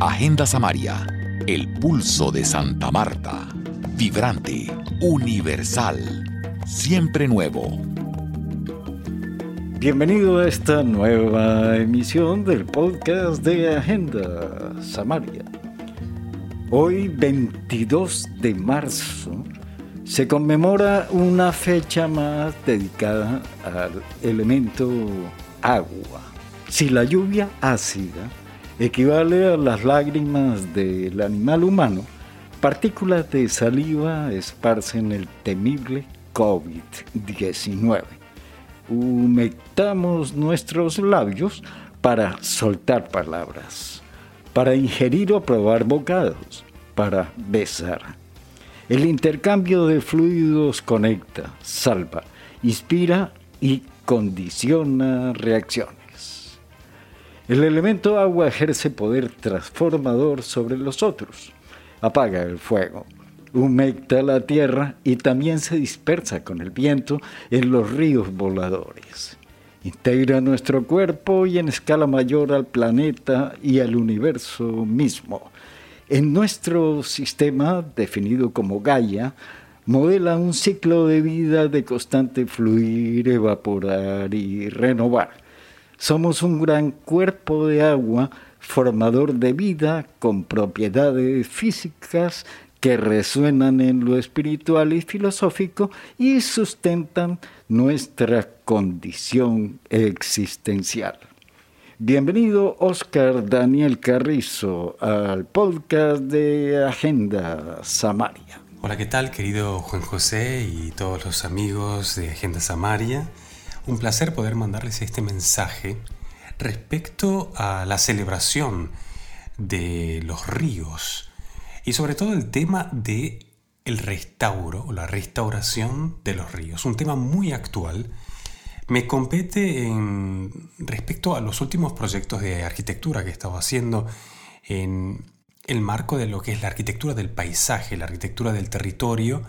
Agenda Samaria, el pulso de Santa Marta. Vibrante, universal, siempre nuevo. Bienvenido a esta nueva emisión del podcast de Agenda Samaria. Hoy, 22 de marzo, se conmemora una fecha más dedicada al elemento agua. Si la lluvia ácida equivale a las lágrimas del animal humano, partículas de saliva esparcen el temible COVID-19. Humectamos nuestros labios para soltar palabras, para ingerir o probar bocados, para besar. El intercambio de fluidos conecta, salva, inspira y condiciona reacciones. El elemento agua ejerce poder transformador sobre los otros. Apaga el fuego, humecta la tierra y también se dispersa con el viento en los ríos voladores. Integra nuestro cuerpo y en escala mayor al planeta y al universo mismo. En nuestro sistema, definido como Gaia, modela un ciclo de vida de constante fluir, evaporar y renovar somos un gran cuerpo de agua formador de vida con propiedades físicas que resuenan en lo espiritual y filosófico y sustentan nuestra condición existencial. Bienvenido Oscar Daniel Carrizo al podcast de Agenda Samaria. Hola, ¿qué tal querido Juan José y todos los amigos de Agenda Samaria? Un placer poder mandarles este mensaje respecto a la celebración de los ríos y sobre todo el tema de el restauro o la restauración de los ríos, un tema muy actual. Me compete en respecto a los últimos proyectos de arquitectura que he estado haciendo en el marco de lo que es la arquitectura del paisaje, la arquitectura del territorio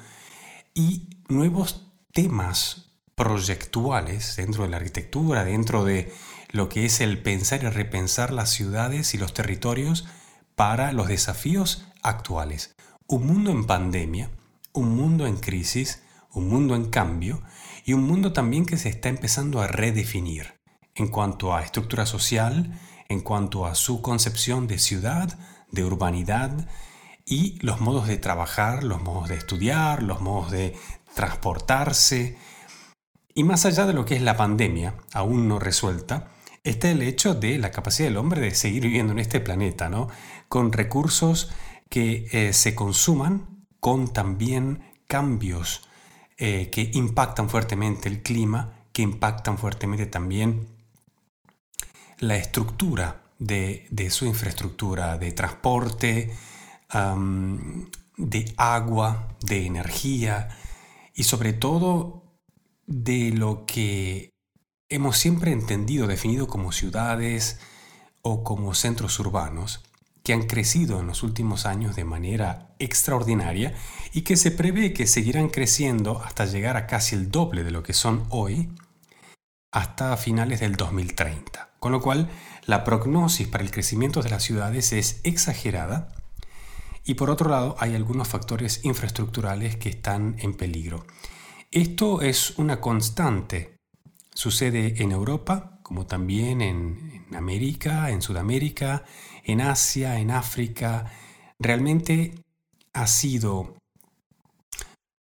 y nuevos temas proyectuales dentro de la arquitectura, dentro de lo que es el pensar y repensar las ciudades y los territorios para los desafíos actuales. Un mundo en pandemia, un mundo en crisis, un mundo en cambio y un mundo también que se está empezando a redefinir en cuanto a estructura social, en cuanto a su concepción de ciudad, de urbanidad y los modos de trabajar, los modos de estudiar, los modos de transportarse, y más allá de lo que es la pandemia, aún no resuelta, está el hecho de la capacidad del hombre de seguir viviendo en este planeta, ¿no? Con recursos que eh, se consuman, con también cambios eh, que impactan fuertemente el clima, que impactan fuertemente también la estructura de, su infraestructura de transporte, de agua, de energía y sobre todo de lo que hemos siempre entendido, definido como ciudades o como centros urbanos, que han crecido en los últimos años de manera extraordinaria y que se prevé que seguirán creciendo hasta llegar a casi el doble de lo que son hoy, hasta finales del 2030. Con lo cual, la prognosis para el crecimiento de las ciudades es exagerada y por otro lado hay algunos factores infraestructurales que están en peligro. Esto es una constante. Sucede en Europa, como también en, América, en Sudamérica, en Asia, en África. Realmente ha sido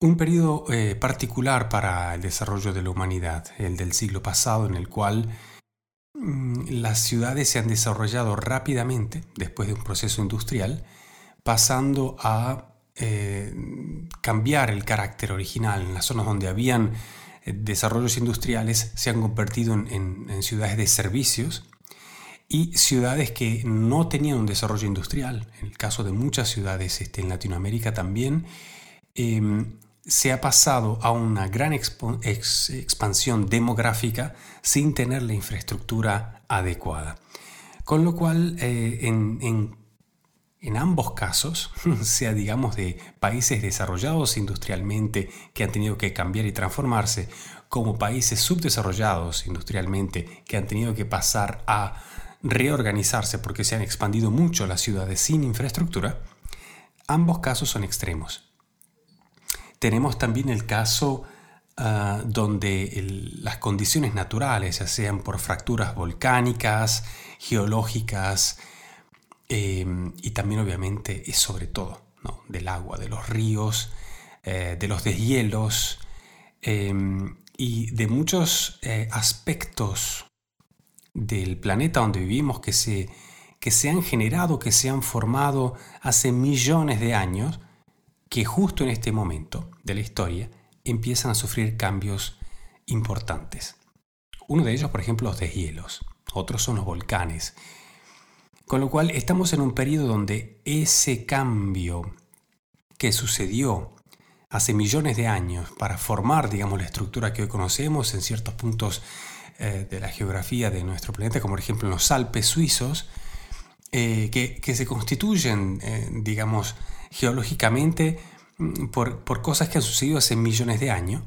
un periodo eh, particular para el desarrollo de la humanidad, el del siglo pasado, en el cual mm, las ciudades se han desarrollado rápidamente después de un proceso industrial, pasando a eh, cambiar el carácter original. En las zonas donde habían eh, desarrollos industriales se han convertido en, ciudades de servicios y ciudades que no tenían un desarrollo industrial. En el caso de muchas ciudades este, en Latinoamérica también, em, se ha pasado a una gran expansión demográfica sin tener la infraestructura adecuada. Con lo cual, eh, en, en en ambos casos, sea digamos de países desarrollados industrialmente que han tenido que cambiar y transformarse, como países subdesarrollados industrialmente que han tenido que pasar a reorganizarse porque se han expandido mucho las ciudades sin infraestructura, ambos casos son extremos. Tenemos también el caso ah, donde las condiciones naturales, ya sean por fracturas volcánicas, geológicas, em, y también obviamente y sobre todo del agua, de los ríos, eh, de los deshielos em, y de muchos eh, aspectos del planeta donde vivimos que se, que se han generado, que se han formado hace millones de años, que justo en este momento de la historia empiezan a sufrir cambios importantes. Uno de ellos, por ejemplo, los deshielos, otros son los volcanes. Con lo cual estamos en un periodo donde ese cambio que sucedió hace millones de años para formar, digamos, la estructura que hoy conocemos en ciertos puntos eh, de la geografía de nuestro planeta, como por ejemplo en los Alpes suizos, eh, que, se constituyen, eh, digamos, geológicamente mm, por, por, cosas que han sucedido hace millones de años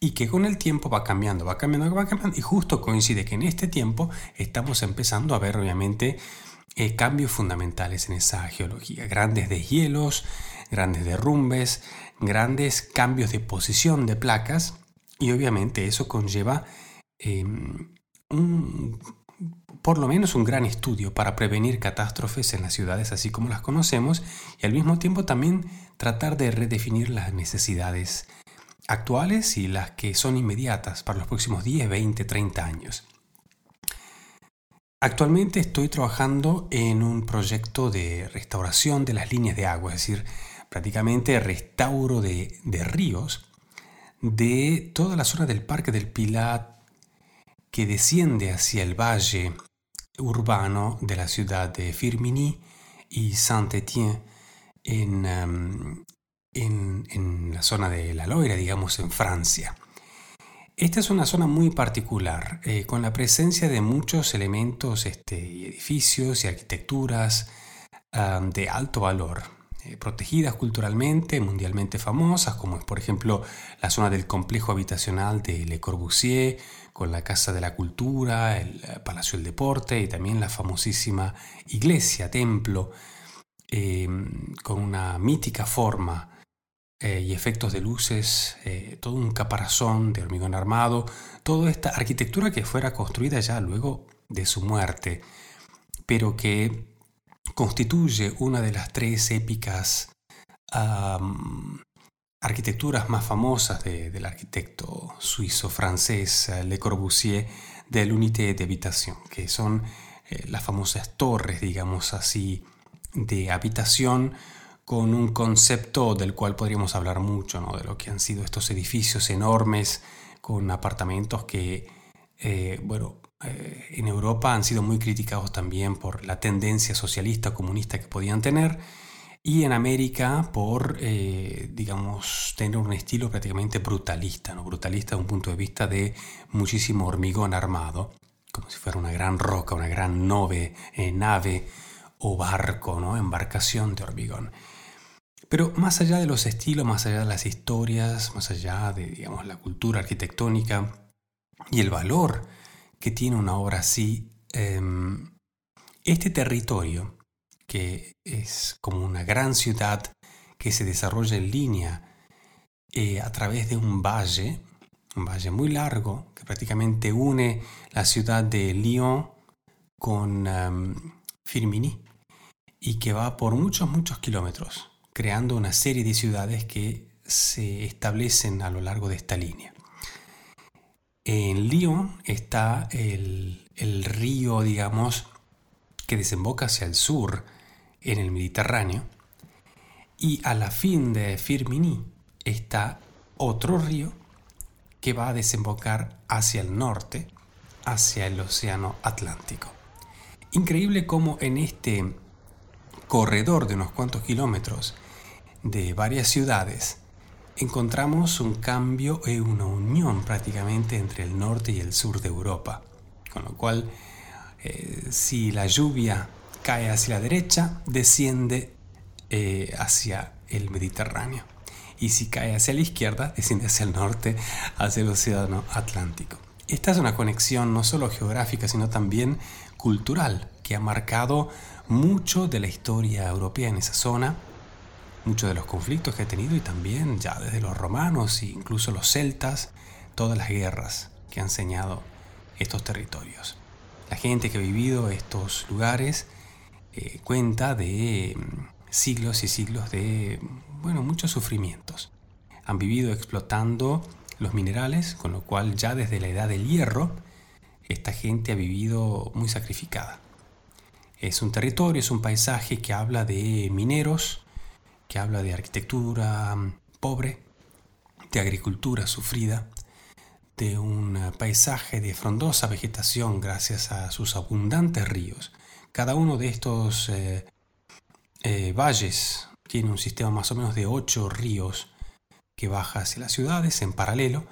y que con el tiempo va cambiando, va cambiando, va cambiando, y justo coincide que en este tiempo estamos empezando a ver, obviamente, cambios fundamentales en esa geología, grandes deshielos, grandes derrumbes, grandes cambios de posición de placas, y obviamente eso conlleva Em, por lo menos un gran estudio para prevenir catástrofes en las ciudades así como las conocemos y al mismo tiempo también tratar de redefinir las necesidades actuales y las que son inmediatas para los próximos 10, 20, 30 años. Actualmente estoy trabajando en un proyecto de restauración de las líneas de agua, es decir, prácticamente restauro de, ríos de toda la zona del Parque del Pilat, que desciende hacia el valle urbano de la ciudad de Firminy y Saint-Étienne em, en, en, la zona de la Loira, digamos, en Francia. Esta es una zona muy particular, eh, con la presencia de muchos elementos, este, edificios y arquitecturas de alto valor, eh, protegidas culturalmente, mundialmente famosas, como es por ejemplo la zona del complejo habitacional de Le Corbusier, con la Casa de la Cultura, el eh, Palacio del Deporte y también la famosísima iglesia, templo, em, con una mítica forma eh, y efectos de luces, eh, todo un caparazón de hormigón armado, toda esta arquitectura que fuera construida ya luego de su muerte, pero que constituye una de las tres épicas arquitecturas más famosas del arquitecto suizo-francés eh, Le Corbusier del Unité de Habitación, que son las famosas torres, digamos así, de habitación con un concepto del cual podríamos hablar mucho, ¿no? de lo que han sido estos edificios enormes con apartamentos que, eh, bueno, en Europa han sido muy criticados también por la tendencia socialista comunista que podían tener y en América por, eh, digamos, tener un estilo prácticamente brutalista, ¿no? brutalista desde un punto de vista de muchísimo hormigón armado, como si fuera una gran roca, una gran nave, eh, nave o barco, ¿no? embarcación de hormigón. Pero más allá de los estilos, más allá de las historias, más allá de digamos, la cultura arquitectónica y el valor que tiene una obra así, em, este territorio que es como una gran ciudad que se desarrolla en línea eh, a través de un valle, un valle muy largo que prácticamente une la ciudad de Lyon con Firminy y que va por muchos, muchos kilómetros, creando una serie de ciudades que se establecen a lo largo de esta línea. En Lyon está el, río, digamos, que desemboca hacia el sur, en el Mediterráneo. Y a la fin de Firminy está otro río que va a desembocar hacia el norte, hacia el Océano Atlántico. Increíble cómo en este corredor de unos cuantos kilómetros de varias ciudades encontramos un cambio y una unión prácticamente entre el norte y el sur de Europa. Con lo cual, eh, si la lluvia cae hacia la derecha, desciende eh, hacia el Mediterráneo. Y si cae hacia la izquierda, desciende hacia el norte, hacia el Océano Atlántico. Esta es una conexión no solo geográfica, sino también cultural que ha marcado mucho de la historia europea en esa zona, muchos de los conflictos que ha tenido y también ya desde los romanos e incluso los celtas, todas las guerras que han enseñado estos territorios. La gente que ha vivido estos lugares eh, cuenta de mm, siglos y siglos de, bueno, muchos sufrimientos. Han vivido explotando los minerales, con lo cual ya desde la edad del hierro, esta gente ha vivido muy sacrificada. Es un territorio, es un paisaje que habla de mineros, que habla de arquitectura mm, pobre, de agricultura sufrida, de un paisaje de frondosa vegetación gracias a sus abundantes ríos. Cada uno de estos eh, eh, valles tiene un sistema más o menos de ocho ríos que baja hacia las ciudades en paralelo.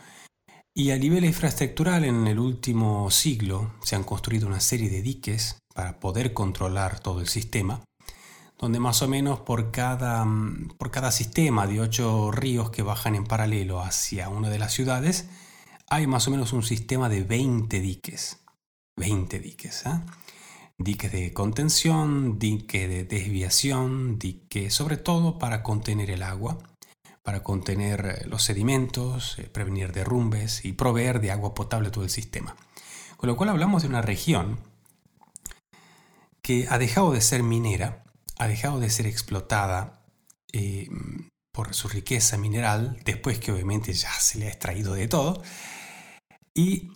Y a nivel infraestructural en el último siglo se han construido una serie de diques para poder controlar todo el sistema, donde más o menos por cada, por cada sistema de ocho ríos que bajan en paralelo hacia una de las ciudades, hay más o menos un sistema de 20 diques. 20 diques. ¿eh? Diques de contención, diques de desviación, diques sobre todo para contener el agua, para contener eh, los sedimentos, eh, prevenir derrumbes y proveer de agua potable todo el sistema. Con lo cual hablamos de una región que ha dejado de ser minera, ha dejado de ser explotada por su riqueza mineral, después que obviamente ya se le ha extraído de todo, y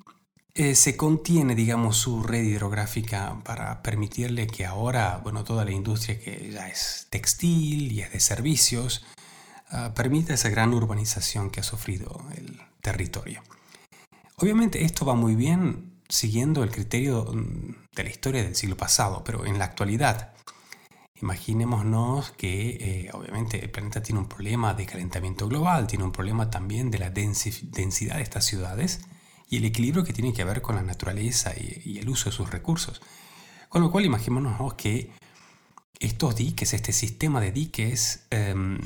eh, se contiene, digamos, su red hidrográfica para permitirle que ahora, bueno, toda la industria que ya es textil y es de servicios, ah, permita esa gran urbanización que ha sufrido el territorio. Obviamente esto va muy bien siguiendo el criterio mm, de la historia del siglo pasado, pero en la actualidad, imaginémonos que eh, obviamente el planeta tiene un problema de calentamiento global, tiene un problema también de la densidad de estas ciudades, y el equilibrio que tiene que ver con la naturaleza y, el uso de sus recursos. Con lo cual imaginémonos que estos diques, este sistema de diques, em,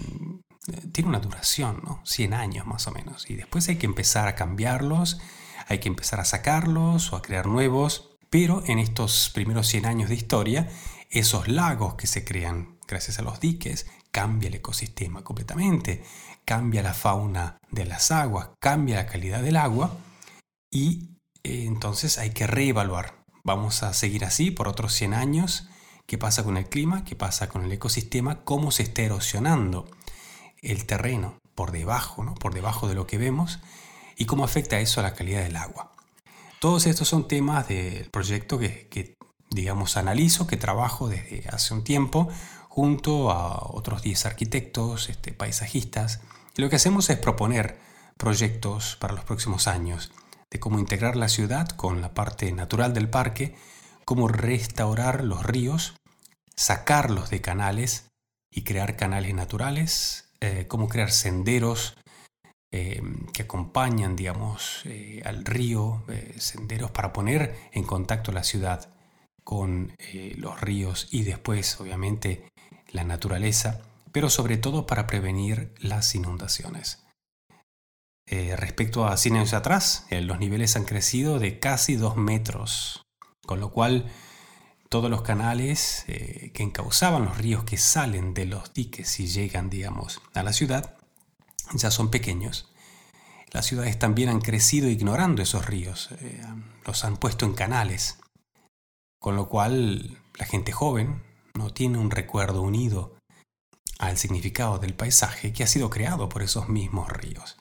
tiene una duración, ¿no? 100 años más o menos. Y después hay que empezar a cambiarlos, hay que empezar a sacarlos o a crear nuevos. Pero en estos primeros 100 años de historia, esos lagos que se crean gracias a los diques, cambia el ecosistema completamente, cambia la fauna de las aguas, cambia la calidad del agua y eh, entonces hay que reevaluar. Vamos a seguir así por otros 100 años. ¿Qué pasa con el clima? ¿Qué pasa con el ecosistema? ¿Cómo se está erosionando el terreno por debajo, ¿no? por debajo de lo que vemos? ¿Y cómo afecta eso a la calidad del agua? Todos estos son temas del proyecto que, digamos, analizo, que trabajo desde hace un tiempo junto a otros 10 arquitectos, este, paisajistas. Y lo que hacemos es proponer proyectos para los próximos años de cómo integrar la ciudad con la parte natural del parque, cómo restaurar los ríos, sacarlos de canales y crear canales naturales, eh, cómo crear senderos eh, que acompañan, digamos, eh, al río, senderos para poner en contacto la ciudad con los ríos y después, obviamente, la naturaleza, pero sobre todo para prevenir las inundaciones. Eh, respecto a 100 años atrás, eh, los niveles han crecido de casi 2 metros, con lo cual todos los canales eh, que encauzaban los ríos que salen de los diques y llegan, digamos, a la ciudad, ya son pequeños. Las ciudades también han crecido ignorando esos ríos, los han puesto en canales, con lo cual la gente joven no tiene un recuerdo unido al significado del paisaje que ha sido creado por esos mismos ríos.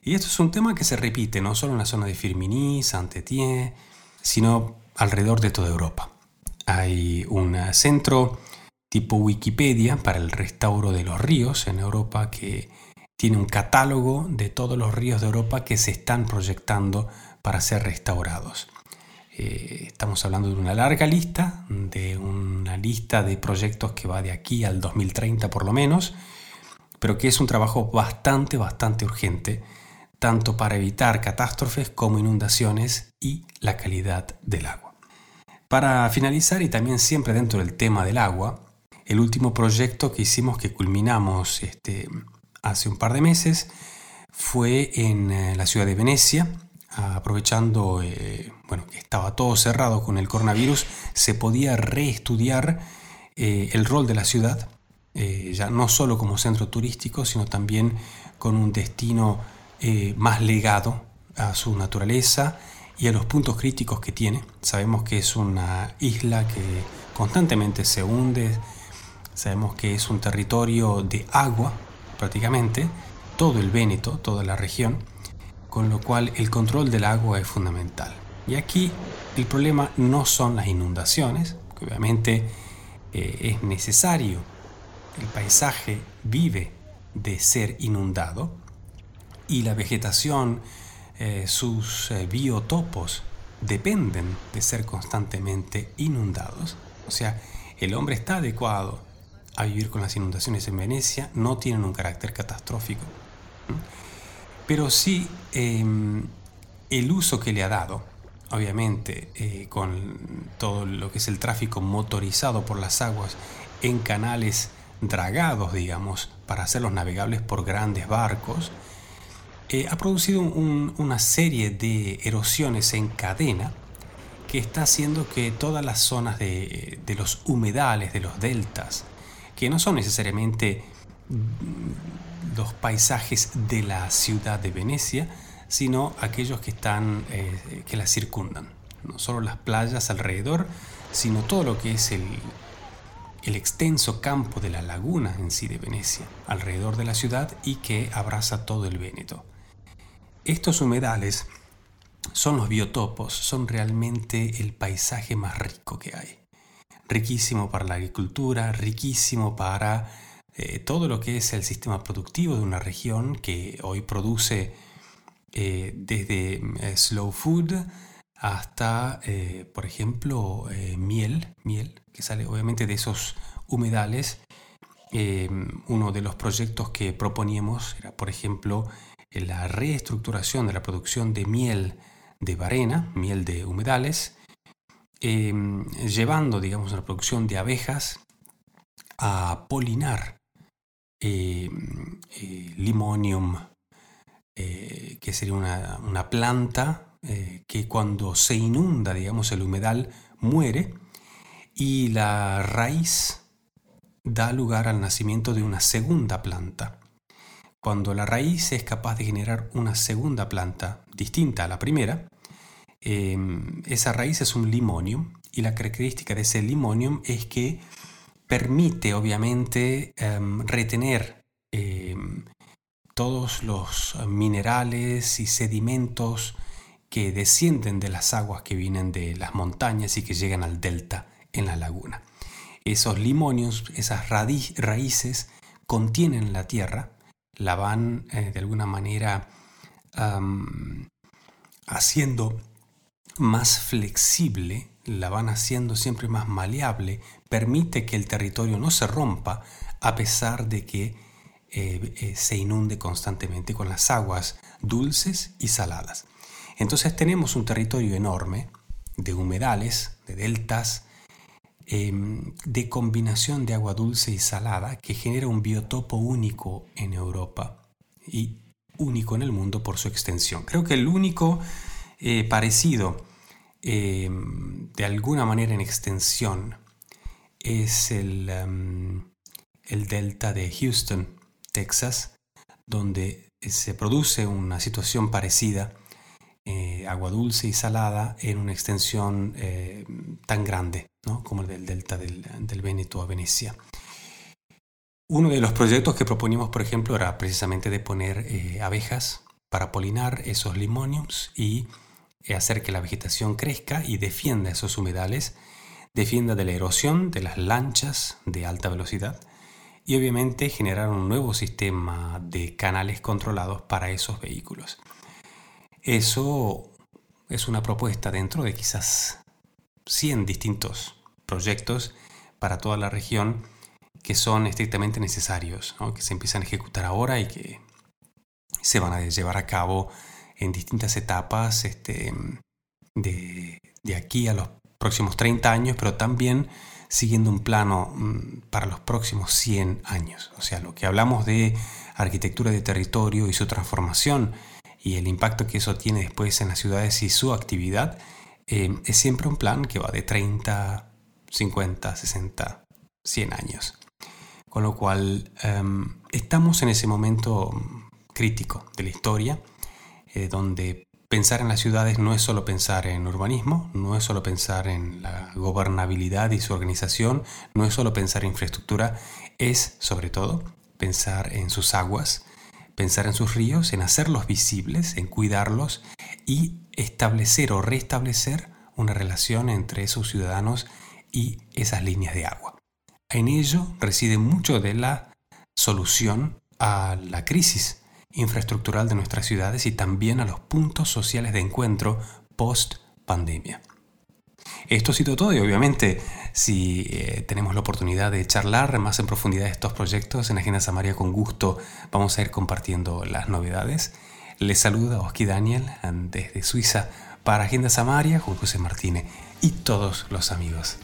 Y esto es un tema que se repite no solo en la zona de Firminy, Saint-Étienne, sino alrededor de toda Europa. Hay un centro tipo Wikipedia para el restauro de los ríos en Europa que tiene un catálogo de todos los ríos de Europa que se están proyectando para ser restaurados. Eh, estamos hablando de una larga lista, de una lista de proyectos que va de aquí al 2030 por lo menos, pero que es un trabajo bastante, bastante urgente tanto para evitar catástrofes como inundaciones y la calidad del agua. Para finalizar y también siempre dentro del tema del agua, el último proyecto que hicimos que culminamos este, hace un par de meses fue en eh, la ciudad de Venecia, aprovechando eh, bueno, que estaba todo cerrado con el coronavirus, se podía reestudiar eh, el rol de la ciudad, eh, ya no solo como centro turístico, sino también con un destino más legado a su naturaleza y a los puntos críticos que tiene. Sabemos que es una isla que constantemente se hunde, sabemos que es un territorio de agua prácticamente, todo el Véneto, toda la región, con lo cual el control del agua es fundamental. Y aquí el problema no son las inundaciones, que obviamente eh, es necesario, el paisaje vive de ser inundado y la vegetación, eh, sus eh, biotopos dependen de ser constantemente inundados. O sea, el hombre está adecuado a vivir con las inundaciones en Venecia, no tienen un carácter catastrófico pero sí em, el uso que le ha dado, obviamente, eh, con todo lo que es el tráfico motorizado por las aguas en canales dragados, digamos, para hacerlos navegables por grandes barcos, eh, ha producido una serie de erosiones en cadena que está haciendo que todas las zonas de, de los humedales, de los deltas, que no son necesariamente los paisajes de la ciudad de Venecia, sino aquellos que están eh, que la circundan. No solo las playas alrededor, sino todo lo que es el, el extenso campo de la laguna en sí de Venecia, alrededor de la ciudad y que abraza todo el Véneto. Estos humedales son los biotopos, son realmente el paisaje más rico que hay. Riquísimo para la agricultura, riquísimo para eh, todo lo que es el sistema productivo de una región que hoy produce eh, desde eh, slow food hasta, por ejemplo, miel, miel, que sale obviamente de esos humedales. uno de los proyectos que proponíamos era, por ejemplo, la reestructuración de la producción de miel de varena, miel de humedales, llevando, digamos, la producción de abejas a polinar eh, eh, limonium, eh, que sería una, planta que cuando se inunda, digamos, el humedal muere y la raíz da lugar al nacimiento de una segunda planta. Cuando la raíz es capaz de generar una segunda planta distinta a la primera, esa raíz es un limonium y la característica de ese limonium es que permite obviamente em, retener em, todos los minerales y sedimentos que descienden de las aguas que vienen de las montañas y que llegan al delta en la laguna. Esos limonios, esas raíces contienen la tierra, la van eh, de alguna manera haciendo más flexible, la van haciendo siempre más maleable, permite que el territorio no se rompa a pesar de que eh, eh, se inunde constantemente con las aguas dulces y saladas. Entonces tenemos un territorio enorme de humedales, de deltas, em, de combinación de agua dulce y salada que genera un biotopo único en Europa y único en el mundo por su extensión. Creo que el único eh, parecido em, de alguna manera en extensión es em, el, delta de Houston, Texas, donde se produce una situación parecida, eh, agua dulce y salada, en una extensión eh, tan grande como el del delta del, del Véneto a Venecia. Uno de los proyectos que proponimos, por ejemplo, era precisamente de poner eh, abejas para polinar esos limoniums y hacer que la vegetación crezca y defienda esos humedales defienda de la erosión de las lanchas de alta velocidad y obviamente generar un nuevo sistema de canales controlados para esos vehículos. Eso es una propuesta dentro de quizás 100 distintos proyectos para toda la región que son estrictamente necesarios, que se empiezan a ejecutar ahora y que se van a llevar a cabo en distintas etapas este, de, de aquí a los próximos 30 años, pero también siguiendo un plano mm, para los próximos 100 años. O sea, lo que hablamos de arquitectura de territorio y su transformación y el impacto que eso tiene después en las ciudades y su actividad, eh, es siempre un plan que va de 30, 50, 60, 100 años. Con lo cual em, estamos en ese momento crítico de la historia, eh, donde pensar en las ciudades no es solo pensar en urbanismo, no es solo pensar en la gobernabilidad y su organización, no es solo pensar en infraestructura, es sobre todo pensar en sus aguas, pensar en sus ríos, en hacerlos visibles, en cuidarlos y establecer o restablecer una relación entre esos ciudadanos y esas líneas de agua. En ello reside mucho de la solución a la crisis infraestructural de nuestras ciudades y también a los puntos sociales de encuentro post pandemia. Esto ha sido todo y obviamente si eh, tenemos la oportunidad de charlar más en profundidad de estos proyectos en Agenda Samaria con gusto vamos a ir compartiendo las novedades. Les saluda Oski Daniel desde Suiza para Agenda Samaria con José Martínez y todos los amigos.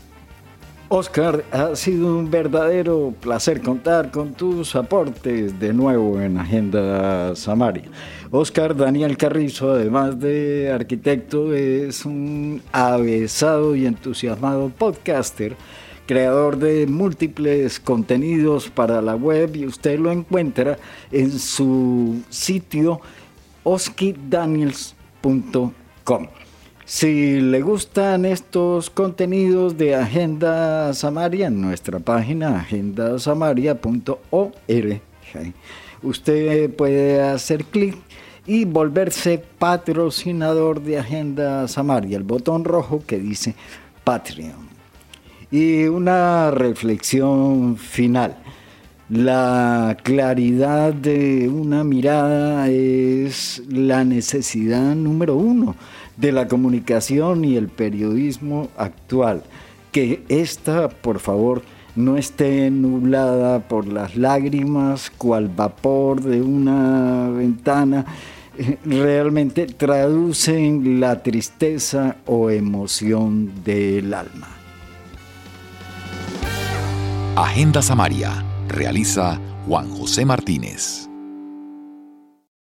Oscar, ha sido un verdadero placer contar con tus aportes de nuevo en Agenda Samaria. Oscar Daniel Carrizo, además de arquitecto, es un avesado y entusiasmado podcaster, creador de múltiples contenidos para la web y usted lo encuentra en su sitio oskidaniels.com. Si le gustan estos contenidos de Agenda Samaria, en nuestra página agendasamaria.org, usted puede hacer clic y volverse patrocinador de Agenda Samaria, el botón rojo que dice Patreon. Y una reflexión final. La claridad de una mirada es la necesidad número uno de la comunicación y el periodismo actual. Que esta, por favor, no esté nublada por las lágrimas, cual vapor de una ventana, eh, realmente traducen la tristeza o emoción del alma. Agenda Samaria realiza Juan José Martínez.